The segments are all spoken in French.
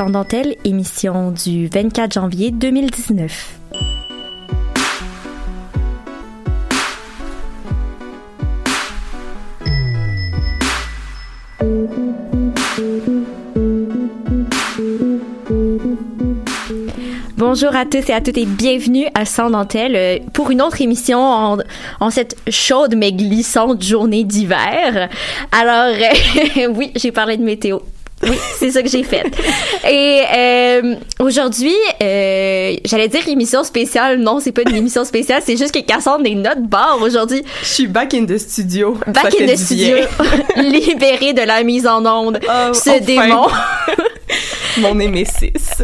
Sans dentelle, émission du 24 janvier 2019. Bonjour à tous et à toutes et bienvenue à Sans dentelle euh, pour une autre émission en, cette chaude mais glissante journée d'hiver. Alors, oui, j'ai parlé de météo. Oui, c'est ça que j'ai fait. Et euh, aujourd'hui, euh, j'allais dire émission spéciale. Non, c'est pas une émission spéciale. C'est juste que Cassandre est notre barre aujourd'hui. Je suis back in the studio. Back Ça in the studio, libérée de la mise en onde. Oh, ce enfin. démon. Mon némésis.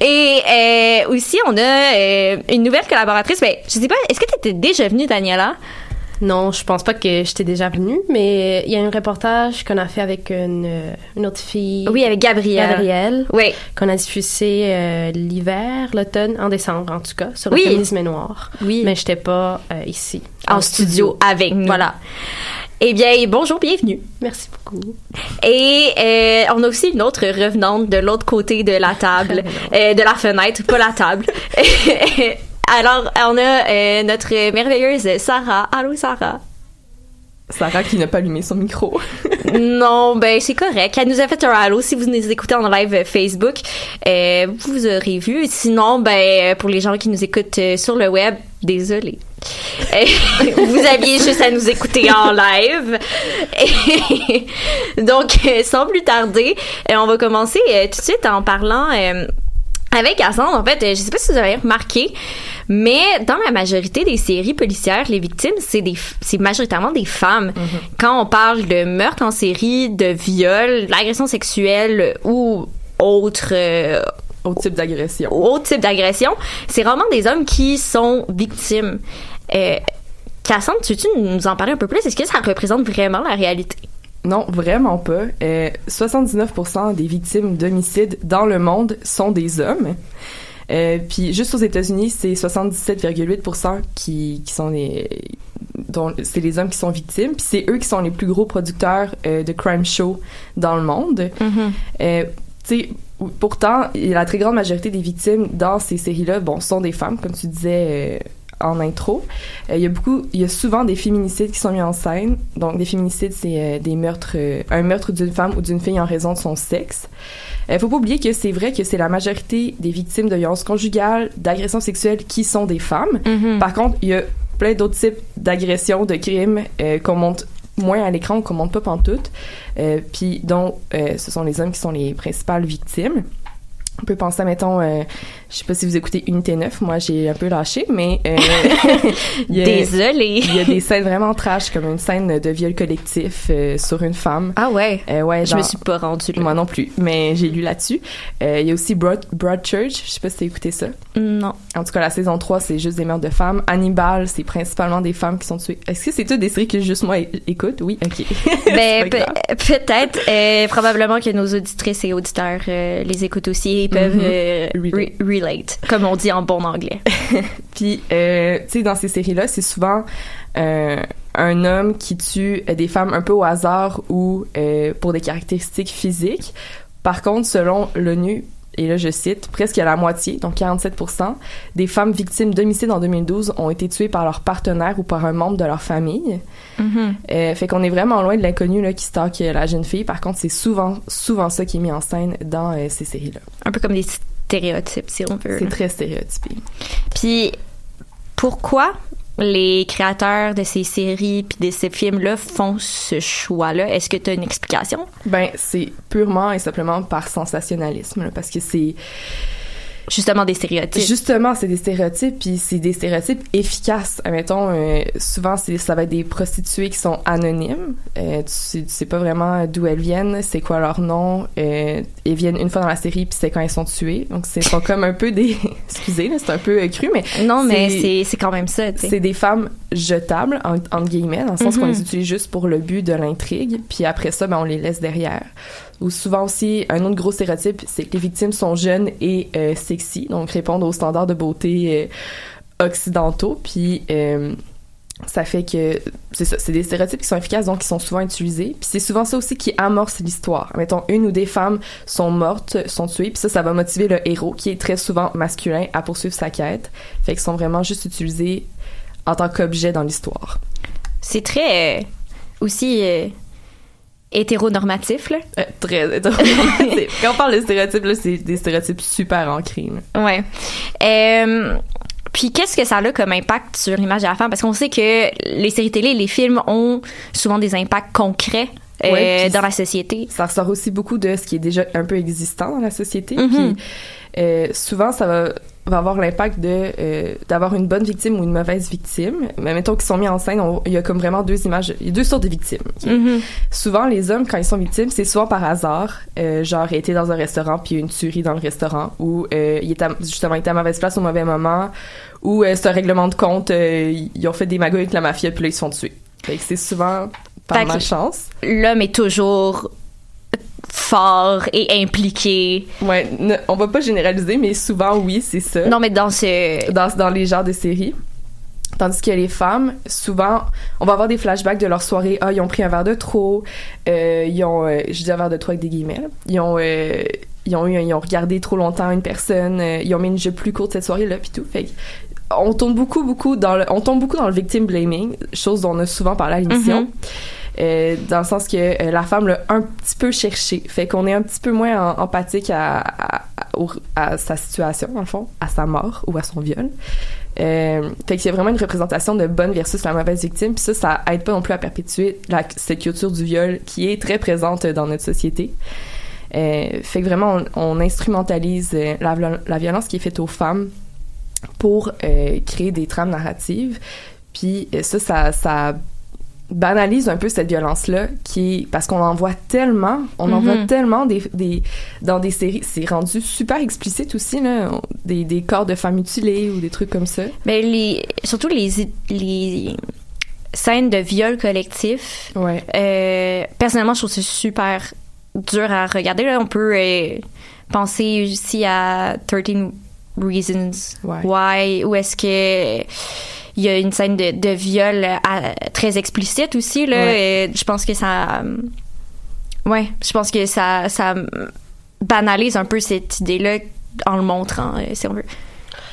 Et euh, aussi, on a euh, une nouvelle collaboratrice. Ben, je sais pas, est-ce que tu étais déjà venue, Daniela? Non, je pense pas que j'étais déjà venue, mais il y a un reportage qu'on a fait avec une, une autre fille. Oui, avec Gabrielle. Gabrielle. Oui. Qu'on a diffusé euh, l'hiver, l'automne, en décembre en tout cas, sur Oui. le féminisme noir. Oui. Mais j'étais pas euh, ici. En, studio, avec nous. Voilà. Eh bien, bonjour, bienvenue. Merci beaucoup. Et euh, on a aussi une autre revenante de l'autre côté de la table, euh, de la fenêtre, pas la table. Alors, on a euh, notre merveilleuse Sarah. Allô, Sarah? Sarah qui n'a pas allumé son micro. non, ben c'est correct. Elle nous a fait un allô. Si vous nous écoutez en live Facebook, euh, vous aurez vu. Sinon, ben pour les gens qui nous écoutent euh, sur le web, désolé. Euh, vous aviez juste à nous écouter en live. Et donc, euh, sans plus tarder, on va commencer tout de suite en parlant euh, avec Cassandre. En fait, euh, je sais pas si vous avez remarqué, mais dans la majorité des séries policières, les victimes, c'est des, c'est majoritairement des femmes. Quand on parle de meurtre en série, de viol, d'agression sexuelle ou autre euh, Autre type d'agression. autre type d'agression, c'est vraiment des hommes qui sont victimes. Euh, Cassandre, tu veux-tu nous en parler un peu plus? Est-ce que ça représente vraiment la réalité? Non, vraiment pas. Euh, 79% des victimes d'homicides dans le monde sont des hommes. Euh, puis juste aux États-Unis, c'est 77,8% qui, qui sont les c'est les hommes qui sont victimes. Puis c'est eux qui sont les plus gros producteurs euh, de crime show dans le monde. Euh, tu sais, pourtant, la très grande majorité des victimes dans ces séries-là, bon, sont des femmes, comme tu disais euh, en intro. Euh, Il y a beaucoup, il y a souvent des féminicides qui sont mis en scène. Donc, des féminicides, c'est euh, des meurtres, euh, un meurtre d'une femme ou d'une fille en raison de son sexe. Il faut pas oublier que c'est vrai que c'est la majorité des victimes de violences conjugales, d'agressions sexuelles qui sont des femmes. Par contre, il y a plein d'autres types d'agressions, de crimes qu'on montre moins à l'écran ou qu'on montre pas pantoute, puis dont ce sont les hommes qui sont les principales victimes. On peut penser à, mettons, euh, je sais pas si vous écoutez Unité 9, moi j'ai un peu lâché, mais... Euh, il y a- Désolée. Il y a des scènes vraiment trash, comme une scène de viol collectif euh, sur une femme. Ah ouais. Euh, ouais, Je me dans- suis pas rendue là. Moi non plus, mais j'ai lu là-dessus. Il y a aussi Broad, Broadchurch, je sais pas si t'as écouté ça. Non. En tout cas, la saison 3, c'est juste des meurtres de femmes. Hannibal, c'est principalement des femmes qui sont tuées. Est-ce que c'est toutes des séries que juste moi écoute? Oui, ok. Ben, peut-être. probablement que nos auditrices et auditeurs les écoutent aussi et peuvent euh, Relate. re- relate, comme on dit en bon anglais. Puis, euh, tu sais, dans ces séries-là, c'est souvent euh, un homme qui tue des femmes un peu au hasard ou euh, pour des caractéristiques physiques. Par contre, selon l'ONU, et là je cite, presque la moitié, donc 47%, des femmes victimes d'homicide en 2012 ont été tuées par leur partenaire ou par un membre de leur famille. Mhm. Euh, fait qu'on est vraiment loin de l'inconnu là, qui stocke la jeune fille. Par contre, c'est souvent, souvent ça qui est mis en scène dans euh, ces séries-là. Un peu comme des stéréotypes, si on veut. C'est très stéréotypé. Puis, pourquoi les créateurs de ces séries puis de ces films-là font ce choix-là? Est-ce que tu une explication? Ben, c'est purement et simplement par sensationnalisme, là, parce que c'est Justement, des stéréotypes. justement c'est des stéréotypes, puis c'est des stéréotypes efficaces. Admettons, euh, souvent ça va être des prostituées qui sont anonymes. Euh, tu, tu sais pas vraiment d'où elles viennent, c'est quoi leur nom. Euh, elles viennent une fois dans la série, puis c'est quand elles sont tuées. Donc c'est sont comme un peu des, excusez, c'est un peu euh, cru, mais non, mais c'est- quand même ça, c'est des femmes jetables, en- entre guillemets, dans le sens qu'on Mhm. les utilise juste pour le but de l'intrigue, puis après ça, ben, on les laisse derrière. Ou souvent aussi, un autre gros stéréotype, c'est que les victimes sont jeunes et euh, sexy, donc répondent aux standards de beauté euh, occidentaux, puis euh, ça fait que c'est ça, c'est des stéréotypes qui sont efficaces, donc qui sont souvent utilisés. Puis c'est souvent ça aussi qui amorce l'histoire. Mettons, une ou des femmes sont mortes, sont tuées, puis ça, ça va motiver le héros, qui est très souvent masculin, à poursuivre sa quête. Fait qu'ils sont vraiment juste utilisés en tant qu'objet dans l'histoire. C'est très aussi hétéronormatif, là. Euh, très hétéronormatif. Quand on parle de stéréotypes, là, c'est des stéréotypes super ancrés. là. Ouais. Euh, puis qu'est-ce que ça a comme impact sur l'image de la femme? Parce qu'on sait que les séries télé et les films ont souvent des impacts concrets euh, Ouais, dans la société. Ça ressort aussi beaucoup de ce qui est déjà un peu existant dans la société. Mhm. Puis euh, souvent, ça va, va avoir l'impact de euh, d'avoir une bonne victime ou une mauvaise victime. Mais mettons qu'ils sont mis en scène, on- il y a comme vraiment deux images, il y a deux sortes de victimes. Mhm. Souvent, les hommes, quand ils sont victimes, c'est souvent par hasard. Euh, genre, il était dans un restaurant, puis il y a eu une tuerie dans le restaurant, ou euh, il était à- justement il était à mauvaise place au mauvais moment, ou euh, c'est un règlement de compte, ils ont fait des magouilles avec la mafia, puis là, ils se sont tués. Fait que c'est souvent par malchance. L'homme est toujours fort et impliqué. Ouais, ne- on va pas généraliser, mais souvent, oui, c'est ça. Non, mais dans ce... Dans, dans les genres de séries. Tandis que les femmes, souvent, on va avoir des flashbacks de leur soirée. Ah, ils ont pris un verre de trop. Euh, ils ont, euh, je dis un verre de trop avec des guillemets. Ils ont, euh, ils ont eu, ils ont regardé trop longtemps une personne. ils ont mis une jupe plus courte cette soirée-là, puis tout. Fait on tombe beaucoup, beaucoup dans le, on tombe beaucoup dans le victim blaming, chose dont on a souvent parlé à l'émission. Mhm. Euh, dans le sens que euh, la femme l'a un petit peu cherché. Fait qu'on est un petit peu moins empathique à, sa situation, dans le fond, à sa mort ou à son viol. Euh, fait qu'il y a vraiment une représentation de bonne versus la mauvaise victime. Puis ça, ça aide pas non plus à perpétuer la, cette culture du viol qui est très présente dans notre société. Fait que vraiment, on, instrumentalise la, viol- la violence qui est faite aux femmes pour créer des trames narratives. Puis ça, ça banalise un peu cette violence-là, qui parce qu'on en voit tellement, on en Mhm. voit tellement des, des, dans des séries, c'est rendu super explicite aussi, là, des, des corps de femmes mutilées ou des trucs comme ça. Mais les, surtout les, les scènes de viol collectif, Ouais. euh, personnellement, je trouve ça super dur à regarder. Là, on peut euh, penser aussi à 13 Reasons Ouais. Why, où est-ce que il y a une scène de, de viol euh, à- très explicite aussi. Là, Ouais. Et je pense que ça... euh, ouais, je pense que ça, ça banalise un peu cette idée-là en le montrant, euh, si on veut.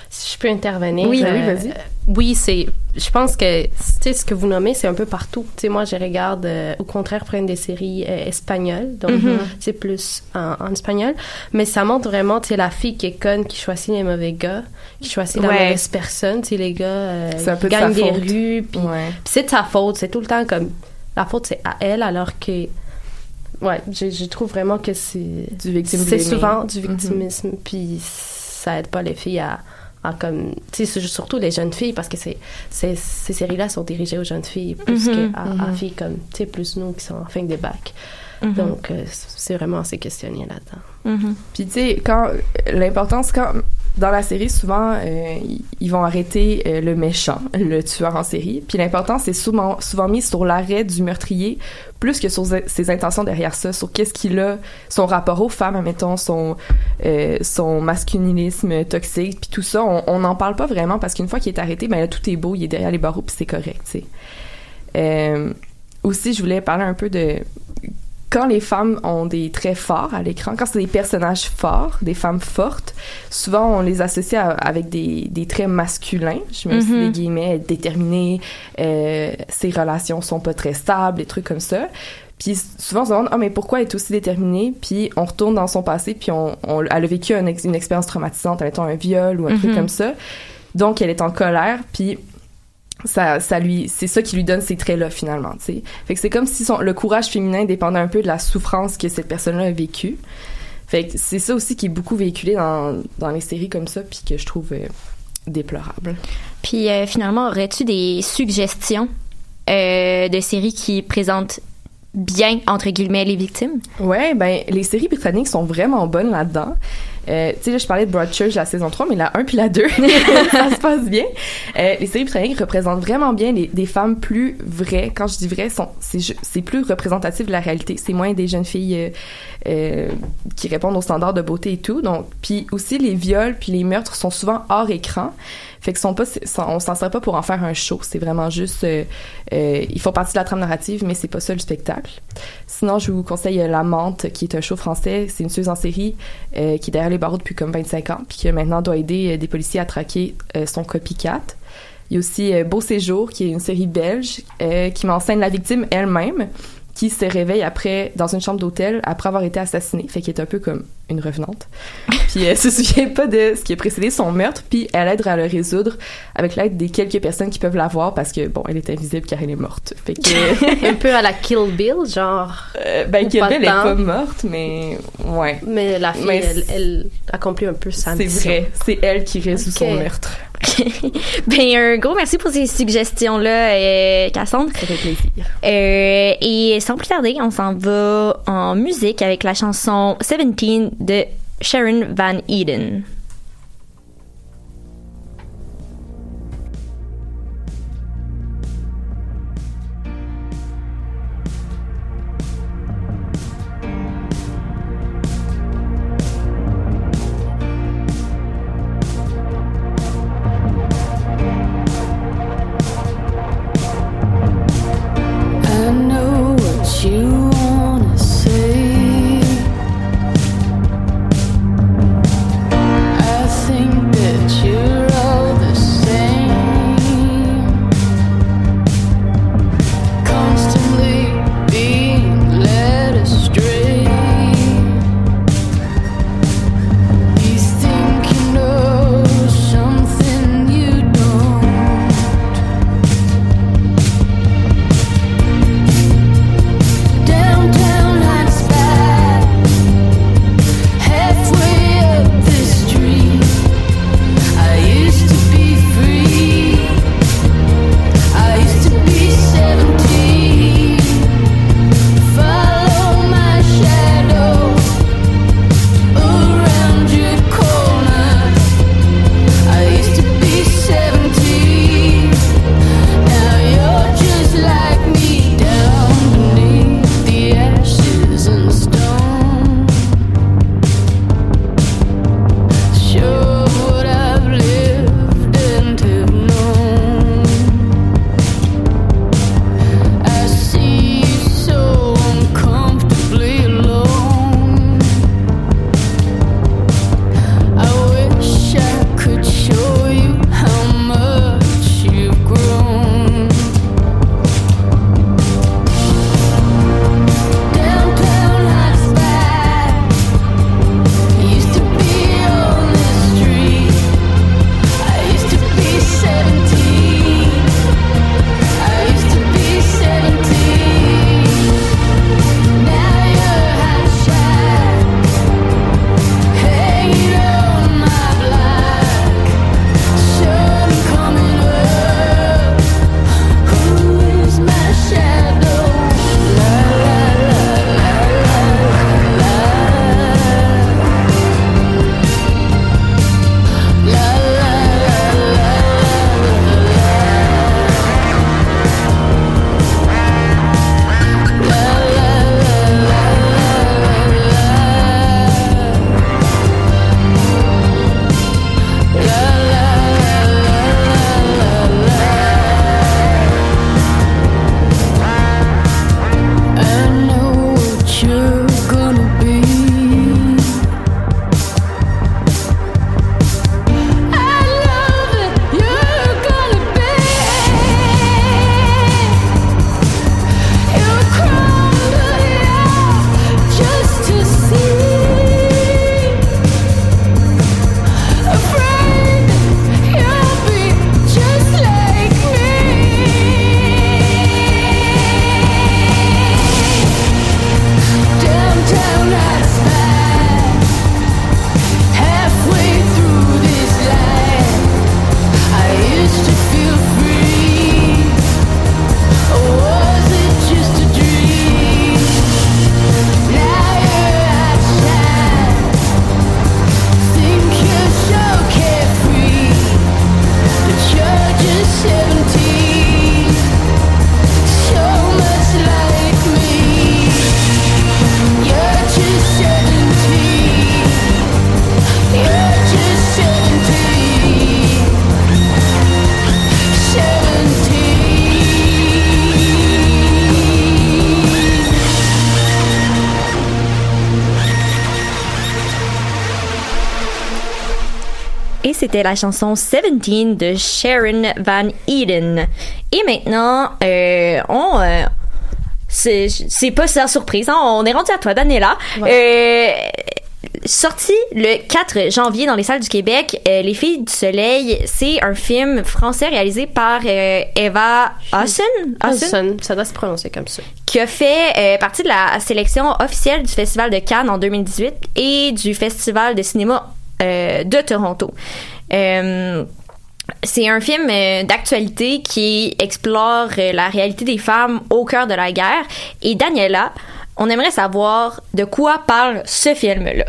Si je peux intervenir. Oui. Oui, vas-y. Oui, c'est. Je pense que, ce que vous nommez, c'est un peu partout. Tu sais, moi, je regarde, euh, au contraire, prendre des séries euh, espagnoles, donc Mhm. c'est plus en, en espagnol. Mais ça montre vraiment, tu sais, la fille qui est conne, qui choisit les mauvais gars, qui choisit la Ouais. mauvaise personne. Les gars euh, un peu gagnent des faute. rues, puis Ouais. c'est de sa faute. C'est tout le temps comme la faute, c'est à elle, alors que ouais, je, je trouve vraiment que c'est Du victime c'est souvent du victimisme, puis ça aide pas les filles à, à comme, tu sais, c'est surtout les jeunes filles parce que c'est, ces séries-là sont dirigées aux jeunes filles plus Mhm, qu'à à filles comme, tu sais, plus nous qui sont en fin de bac. Mhm. Donc euh, c'est vraiment assez questionné là-dedans. Mhm. Puis tu sais, quand l'importance quand dans la série souvent euh, ils- vont arrêter euh, le méchant, le tueur en série. Puis l'important c'est souvent souvent mis sur l'arrêt du meurtrier plus que sur ses intentions derrière ça, sur qu'est-ce qu'il a, son rapport aux femmes, admettons, son euh, son masculinisme toxique, puis tout ça, on on n'en parle pas vraiment parce qu'une fois qu'il est arrêté, ben là tout est beau, il est derrière les barreaux puis c'est correct, tu sais. Euh, aussi, je voulais parler un peu de quand les femmes ont des traits forts à l'écran, quand c'est des personnages forts, des femmes fortes, souvent on les associe à- avec des, des traits masculins. Je mets aussi Mhm. des guillemets, être déterminé, euh, ses relations sont pas très stables, des trucs comme ça. Puis souvent on se demande ah mais pourquoi elle est aussi déterminée? Puis on retourne dans son passé puis on, on elle a vécu une expérience traumatisante, admettons un viol ou un truc Mhm. comme ça. Donc elle est en colère puis ça, ça lui, c'est ça qui lui donne ces traits-là finalement, tu sais. Fait que c'est comme si son, le courage féminin dépendait un peu de la souffrance que cette personne-là a vécue. Fait que c'est ça aussi qui est beaucoup véhiculé dans, dans les séries comme ça, puis que je trouve euh, déplorable. Puis euh, finalement, aurais-tu des suggestions euh, de séries qui présentent bien, entre guillemets, les victimes? Ouais, ben les séries britanniques sont vraiment bonnes là-dedans. Euh, tu sais, là, je parlais de Broadchurch la saison 3, mais la 1 puis la 2, ça se passe bien. Euh, les séries britanniques représentent vraiment bien les, des femmes plus vraies. Quand je dis vraies, sont, c'est, plus représentatif de la réalité. C'est moins des jeunes filles euh, qui répondent aux standards de beauté et tout. Donc, puis aussi les viols puis les meurtres sont souvent hors écran. Fait que sont pas, on s'en sert pas pour en faire un show. C'est vraiment juste, euh, euh, ils font partie de la trame narrative, mais c'est pas ça le spectacle. Sinon, je vous conseille euh, La Menthe, qui est un show français. C'est une tueuse en série euh, qui est derrière les barreaux depuis comme 25 ans, puis qui maintenant doit aider euh, des policiers à traquer euh, son copycat. Il y a aussi euh, Beau Séjour, qui est une série belge euh, qui m'enseigne la victime elle-même, qui se réveille après dans une chambre d'hôtel après avoir été assassinée, fait qu'elle est un peu comme une revenante. Puis elle se souvient pas de ce qui a précédé son meurtre, puis elle aide à le résoudre avec l'aide des quelques personnes qui peuvent la voir parce que bon, elle est invisible car elle est morte. Fait que Un peu à la Kill Bill, genre. euh, ben Kill Bill est pas morte, mais ouais. Mais la fille, Mais elle, elle accomplit un peu sa C'est mission. vrai, c'est elle qui résout son meurtre. ben, un gros merci pour ces suggestions-là, euh, Cassandre. Ça fait plaisir. Euh, et sans plus tarder, on s'en va en musique avec la chanson 17 de Sharon Van Eden. C'était la chanson 17 de Sharon Van Eden. Et maintenant, euh, on... euh, c'est pas sa surprise, hein, on est rendu à toi, Daniela. Euh, sorti le 4 janvier dans les salles du Québec, euh, Les Filles du Soleil, c'est un film français réalisé par euh, Eva Husson, ça doit se prononcer comme ça. qui a fait euh, partie de la sélection officielle du Festival de Cannes en 2018 et du Festival de cinéma de Toronto. Euh, c'est un film euh, d'actualité qui explore euh, la réalité des femmes au cœur de la guerre. Et Daniela, on aimerait savoir de quoi parle ce film-là.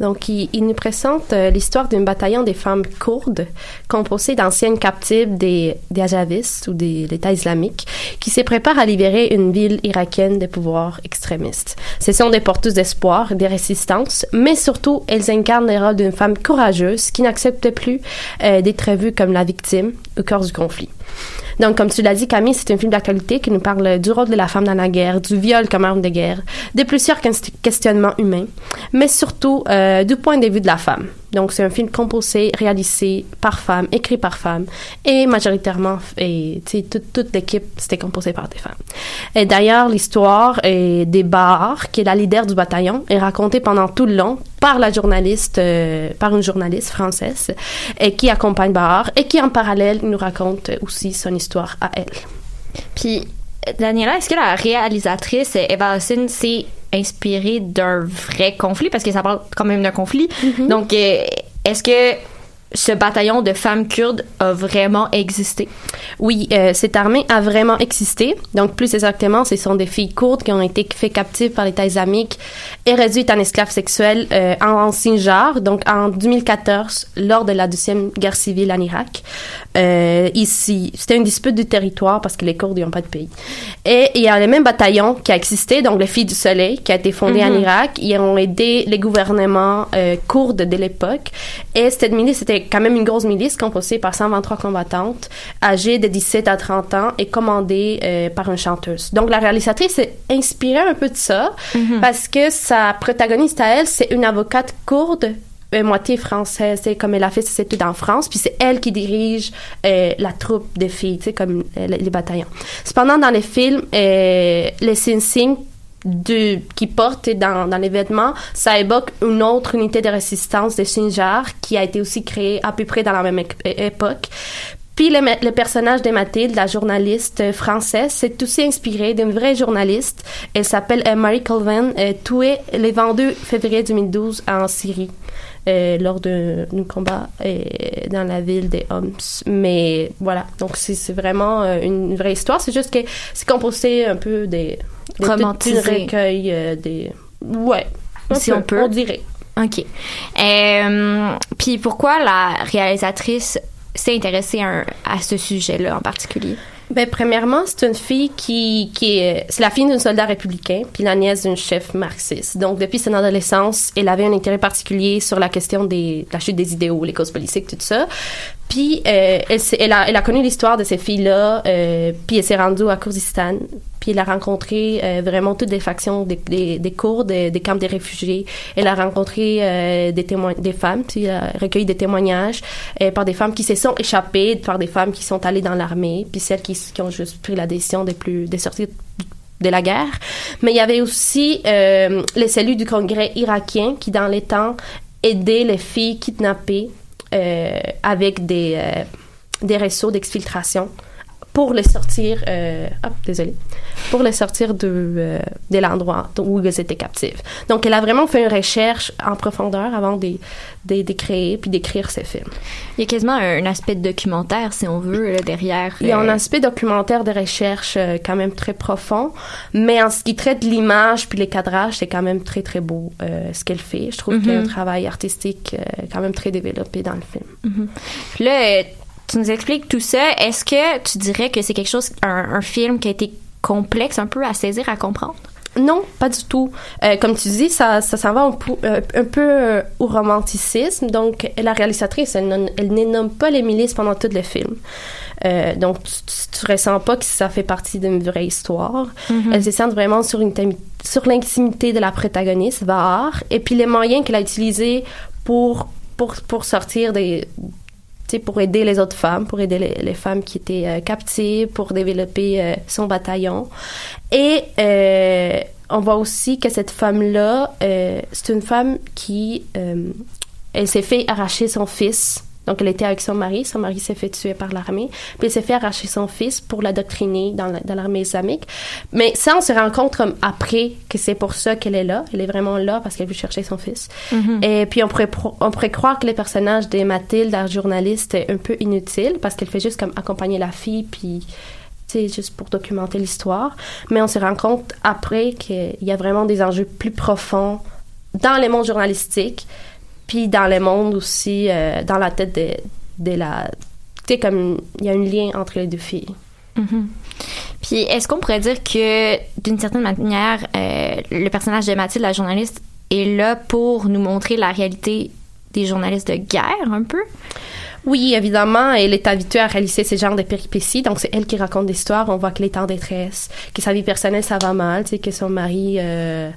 Donc, il, il nous présente euh, l'histoire d'un bataillon des femmes kurdes composé d'anciennes captives des, des Ajavistes ou des l'État islamique qui se préparent à libérer une ville irakienne des pouvoirs extrémistes. Ce sont des porteuses d'espoir, des résistances, mais surtout, elles incarnent le rôle d'une femme courageuse qui n'accepte plus euh, d'être vue comme la victime au cœur du conflit. Donc, comme tu l'as dit, Camille, c'est un film d'actualité qui nous parle du rôle de la femme dans la guerre, du viol comme arme de guerre, de plusieurs quest- questionnements humains, mais surtout euh, du point de vue de la femme. Donc, c'est un film composé, réalisé par femmes, écrit par femmes, et majoritairement, et, toute, toute l'équipe, c'était composé par des femmes. Et d'ailleurs, l'histoire des Bahar, qui est la leader du bataillon, est racontée pendant tout le long par la journaliste, euh, par une journaliste française, et qui accompagne Bahar, et qui en parallèle nous raconte aussi son histoire à elle. Puis, Daniela, est-ce que la réalisatrice Eva Husson s'est inspirée d'un vrai conflit? Parce que ça parle quand même d'un conflit. Donc, euh, est-ce que ce bataillon de femmes kurdes a vraiment existé? Oui, euh, cette armée a vraiment existé. Donc, plus exactement, ce sont des filles courtes qui ont été fait captives par l'État islamique et réduites en esclaves sexuels euh, en, en Sinjar, donc en 2014, lors de la deuxième guerre civile en Irak. Euh, ici, c'était une dispute du territoire parce que les Kurdes n'ont pas de pays. Et il y a le même bataillon qui a existé, donc les Filles du Soleil, qui a été fondé en Irak. Ils ont aidé les gouvernements euh, kurdes de l'époque. Et cette milice, quand même une grosse milice composée par 123 combattantes, âgées de 17 à 30 ans et commandée euh, par une chanteuse. Donc la réalisatrice s'est inspirée un peu de ça parce que sa protagoniste à elle, c'est une avocate kourde euh, moitié française, c'est comme elle a fait ses études en France, puis c'est elle qui dirige euh, la troupe de filles, tu sais, comme euh, les, bataillons. Cependant, dans les films, euh, les insignes qui portent dans, les vêtements, ça évoque une autre unité de résistance de Sinjar qui a été aussi créée à peu près dans la même époque. Puis le, personnage de Mathilde, la journaliste euh, française, c'est aussi inspiré d'une vraie journaliste. Elle s'appelle euh, Marie Colvin, tuée le 22 février 2012 en Syrie. euh, lors d'un combat dans la ville de Homs. Mais voilà, donc c'est vraiment une vraie histoire. C'est juste que c'est composé un peu des... des Romantisé. tout recueil euh, des... Ouais. Si peu, on peut. On dirait. OK. Euh, Puis pourquoi la réalisatrice s'est intéressée à, ce sujet-là en particulier? Ben, premièrement, c'est une fille qui, qui est, c'est la fille d'un soldat républicain, puis la nièce d'un chef marxiste. Donc, depuis son adolescence, elle avait un intérêt particulier sur la question des, la chute des idéaux, les causes politiques, tout ça. Puis, euh, elle, a, connu l'histoire de ces filles-là, euh, puis elle s'est rendue à Kurdistan, puis elle a rencontré euh, vraiment toutes les factions des, des, des Kurdes, des, camps des réfugiés. Elle a rencontré des des femmes, puis elle a recueilli des témoignages par des femmes qui se sont échappées, par des femmes qui sont allées dans l'armée, puis celles qui, ont juste pris la décision de plus de sortir de la guerre. Mais il y avait aussi les cellules du Congrès irakien qui, dans les temps, aidaient les filles kidnappées avec des, euh, des réseaux d'exfiltration pour les sortir, euh, hop, désolé, pour les sortir de, euh, de l'endroit où ils étaient captifs. Donc, elle a vraiment fait une recherche en profondeur avant de, de, de créer puis d'écrire ces films. Il y a quasiment un, un aspect documentaire, si on veut, là, derrière. Il y a un euh, aspect documentaire de recherche euh, quand même très profond, mais en ce qui traite l'image puis les cadrages, c'est quand même très très beau ce qu'elle fait. Je trouve qu'il y a un travail artistique quand même très développé dans le film. Puis là, euh, tu nous expliques tout ça. Est-ce que tu dirais que c'est quelque chose, un, un film qui a été complexe un peu à saisir, à comprendre? Non, pas du tout. Euh, comme tu dis, ça, ça s'en va un peu, euh, un peu euh, au romanticisme. Donc, la réalisatrice, elle, non- elle ne nomme pas les milices pendant tout le film. Donc, tu, tu ressens pas que ça fait partie d'une vraie histoire. Elle se centre vraiment sur, une thém- sur l'intimité de la protagoniste, Bahar, et puis les moyens qu'elle a utilisés pour pour, pour sortir des pour aider les autres femmes, pour aider les, femmes qui étaient euh, captives, pour développer euh, son bataillon. Et euh, on voit aussi que cette femme-là, c'est une femme qui, elle s'est fait arracher son fils. Donc, elle était avec son mari. Son mari s'est fait tuer par l'armée. Puis, elle s'est fait arracher son fils pour l'adoctriner dans la- dans l'armée islamique. Mais ça, on se rend compte comme après que c'est pour ça qu'elle est là. Elle est vraiment là parce qu'elle veut chercher son fils. Et puis, on pourrait, on pourrait croire que les personnages de Mathilde, la journaliste, est un peu inutile parce qu'elle fait juste comme accompagner la fille, puis sais, juste pour documenter l'histoire. Mais on se rend compte après qu'il y a vraiment des enjeux plus profonds dans le monde journalistique, puis dans le monde aussi, euh, dans la tête de, de la... Tu sais, comme il y a un lien entre les deux filles. Puis est-ce qu'on pourrait dire que d'une certaine manière, euh, le personnage de Mathilde, la journaliste, est là pour nous montrer la réalité des journalistes de guerre un peu? Oui, évidemment, elle est habituée à réaliser ce genre de péripéties, donc c'est elle qui raconte l'histoire. On voit qu'elle est en détresse, que sa vie personnelle, ça va mal, tu sais, que son mari... euh,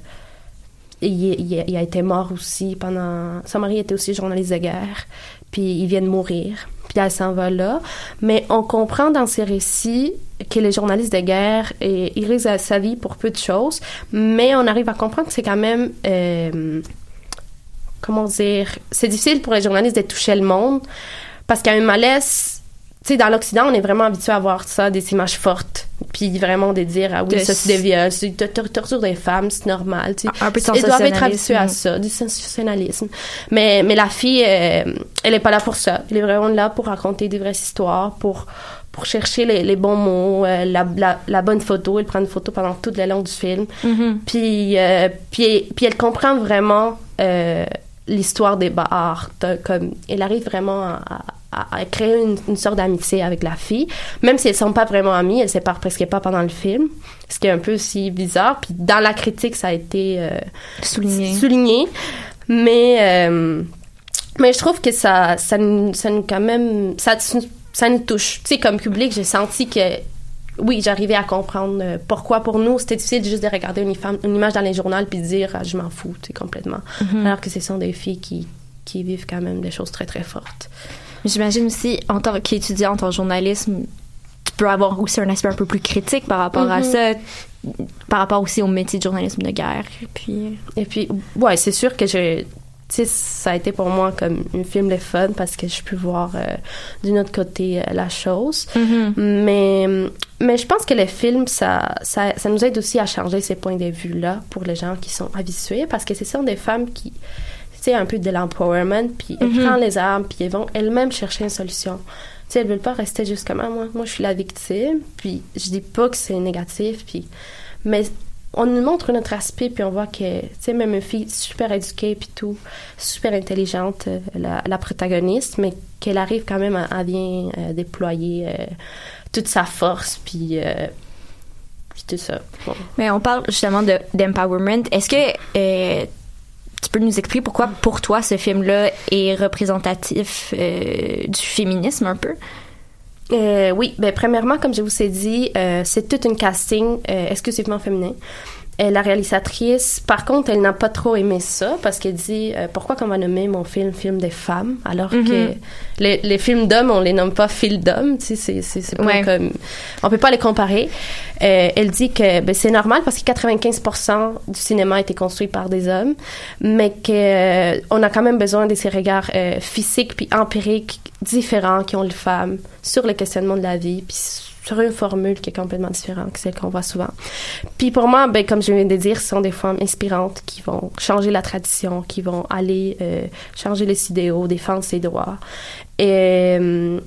il, a été mort aussi pendant... Son mari était aussi journaliste de guerre, puis il vient de mourir, puis elle s'en va là. Mais on comprend dans ces récits que les journalistes de guerre, eh, ils risquent sa vie pour peu de choses, mais on arrive à comprendre que c'est quand même... euh, comment dire... C'est difficile pour les journalistes de toucher le monde, parce qu'il y a un malaise... Tu sais, dans l'Occident, on est vraiment habitué à voir ça, des images fortes, puis vraiment de dire, ah oui, De ça c'est des viols, c'est de tor- torture des femmes, c'est normal, tu sais. Un peu de Ils doivent être habitués à ça, du sensationnalisme. Mais, mais la fille, euh, elle est pas là pour ça. Elle est vraiment là pour raconter des vraies histoires, pour, pour chercher les, les bons mots, euh, la, la, la bonne photo. Elle prend une photo pendant tout le long du film. Puis, euh, puis, puis elle comprend vraiment euh, l'histoire des. T'as Comme, elle arrive vraiment à, à- à créer une, une sorte d'amitié avec la fille, même si elles sont pas vraiment amies, elles se séparent presque pas pendant le film, ce qui est un peu aussi bizarre. Puis dans la critique, ça a été euh, Souligné. souligné, mais euh, mais je trouve que ça ça nous, ça nous quand même ça ça nous touche. Tu sais, comme public, j'ai senti que oui, j'arrivais à comprendre euh, pourquoi pour nous c'était difficile juste de regarder une, femme- une image dans les journaux puis de dire ah, je m'en fous, tu sais, complètement. Alors que ce sont des filles qui qui vivent quand même des choses très très fortes. J'imagine aussi, en tant qu'étudiante en journalisme, tu peux avoir aussi un aspect un peu plus critique par rapport à Mhm. ça, par rapport aussi au métier de journalisme de guerre. Puis, Et puis, ouais, c'est sûr que je. Tu sais, ça a été pour moi comme un film de fun parce que je peux voir euh, d'un autre côté euh, la chose. Mais, mais je pense que les films, ça, ça, ça nous aide aussi à changer ces points de vue-là pour les gens qui sont habitués parce que ce sont des femmes qui. Sais, un peu de l'empowerment, puis elles prennent les armes, puis elles vont elles-mêmes chercher une solution. Tu sais, elles veulent pas rester juste comme moi, moi je suis la victime, puis je dis pas que c'est négatif, puis mais on nous montre notre aspect puis on voit que tu sais même une fille super éduquée puis tout super intelligente euh, la, la protagoniste mais qu'elle arrive quand même à, à bien euh, déployer euh, toute sa force puis euh, puis tout ça Bon. mais on parle justement de d'empowerment. Est-ce que tu peux nous expliquer pourquoi, pour toi, ce film-là est représentatif euh, du féminisme un peu? Euh, oui, ben premièrement, comme je vous ai dit, euh, c'est toute une casting euh, exclusivement féminin. La réalisatrice, par contre, elle n'a pas trop aimé ça parce qu'elle dit euh, pourquoi qu'on va nommer mon film film des femmes alors que les, les films d'hommes on les nomme pas films d'hommes, tu sais, c'est pas Ouais. comme on peut pas les comparer. Euh, elle dit que ben, c'est normal parce que 95% du cinéma a été construit par des hommes, mais que euh, on a quand même besoin de ces regards physiques puis empiriques différents qui ont les femmes sur le questionnement de la vie puis sur une formule qui est complètement différente que celle qu'on voit souvent. Puis pour moi, ben, comme je viens de dire, ce sont des femmes inspirantes qui vont changer la tradition, qui vont aller euh, changer les idéaux, défendre ses droits. Et euh,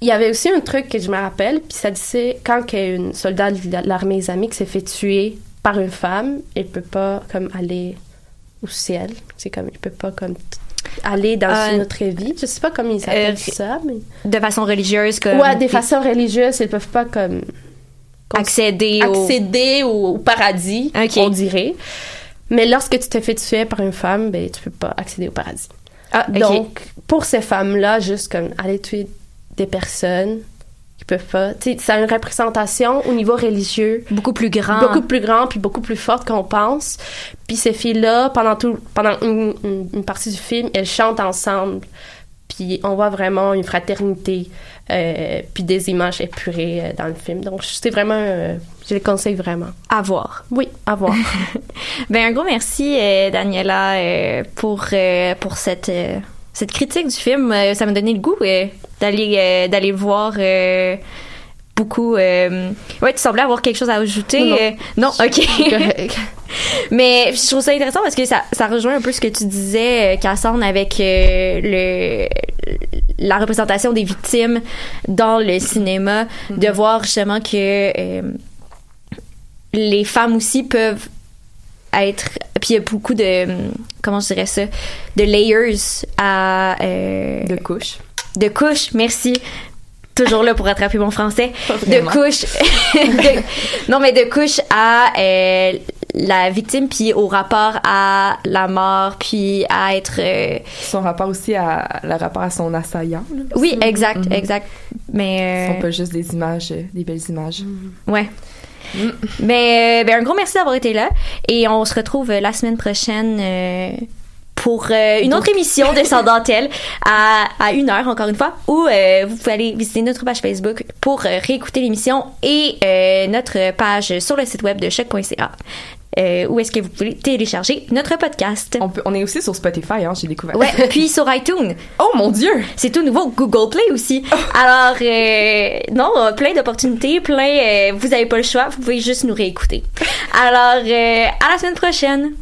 il y avait aussi un truc que je me rappelle, puis ça disait quand une soldat de l'armée islamique s'est fait tuer par une femme, elle peut pas comme aller au ciel. C'est comme elle peut pas comme aller dans Euh, une autre vie. Je sais pas comment ils appellent euh, ça, mais De façon religieuse, comme. ouais, des façons religieuses, elles peuvent pas comme accéder au. accéder au, au paradis, on dirait. Mais lorsque tu te fais tuer par une femme, ben tu peux pas accéder au paradis. Ah. Donc, pour ces femmes-là, juste comme aller tuer des personnes, peuvent pas. A une représentation au niveau religieux Beaucoup plus grand. beaucoup plus grand puis beaucoup plus forte qu'on pense. Puis ces filles-là, pendant tout, pendant une, une- une partie du film, elles chantent ensemble. Puis on voit vraiment une fraternité, euh, puis des images épurées euh, dans le film. Donc c'est vraiment, euh, je le conseille vraiment. à voir. Oui, à voir. Ben un gros merci Daniela pour pour cette cette critique du film. Euh, ça m'a donné le goût euh, d'aller euh, d'aller le voir. beaucoup. Ouais, tu semblais avoir quelque chose à ajouter. Non. non, ok. Mais je trouve ça intéressant parce que ça, ça rejoint un peu ce que tu disais, Cassandre, avec le la représentation des victimes dans le cinéma, de voir justement que les femmes aussi peuvent être puis il y a beaucoup de comment je dirais ça de layers à euh, De couches. de couches, merci. Toujours là pour rattraper mon français. De couches. de- non, mais de couches à euh, la victime, puis au rapport à la mort, puis à être. euh, Son rapport aussi à le rapport à son assaillant. là, Oui, exact, Mhm. exact. Mais. Ce sont pas juste des images, des belles images. Ouais. Mais ben, un gros merci d'avoir été là. Et on se retrouve euh, la semaine prochaine euh, pour euh, une autre émission de Sans à, à une heure, encore une fois, où euh, vous pouvez aller visiter notre page Facebook pour euh, réécouter l'émission et euh, notre page sur le site web de choc.ca. Euh, où est-ce que vous pouvez télécharger notre podcast? On, peut, on est aussi sur Spotify, hein, j'ai découvert. Ouais, puis sur iTunes. Oh mon Dieu! C'est tout nouveau. Google Play aussi. Alors, euh, non, euh, plein d'opportunités, plein. euh, vous avez pas le choix. Vous pouvez juste nous réécouter. Alors, à la semaine prochaine.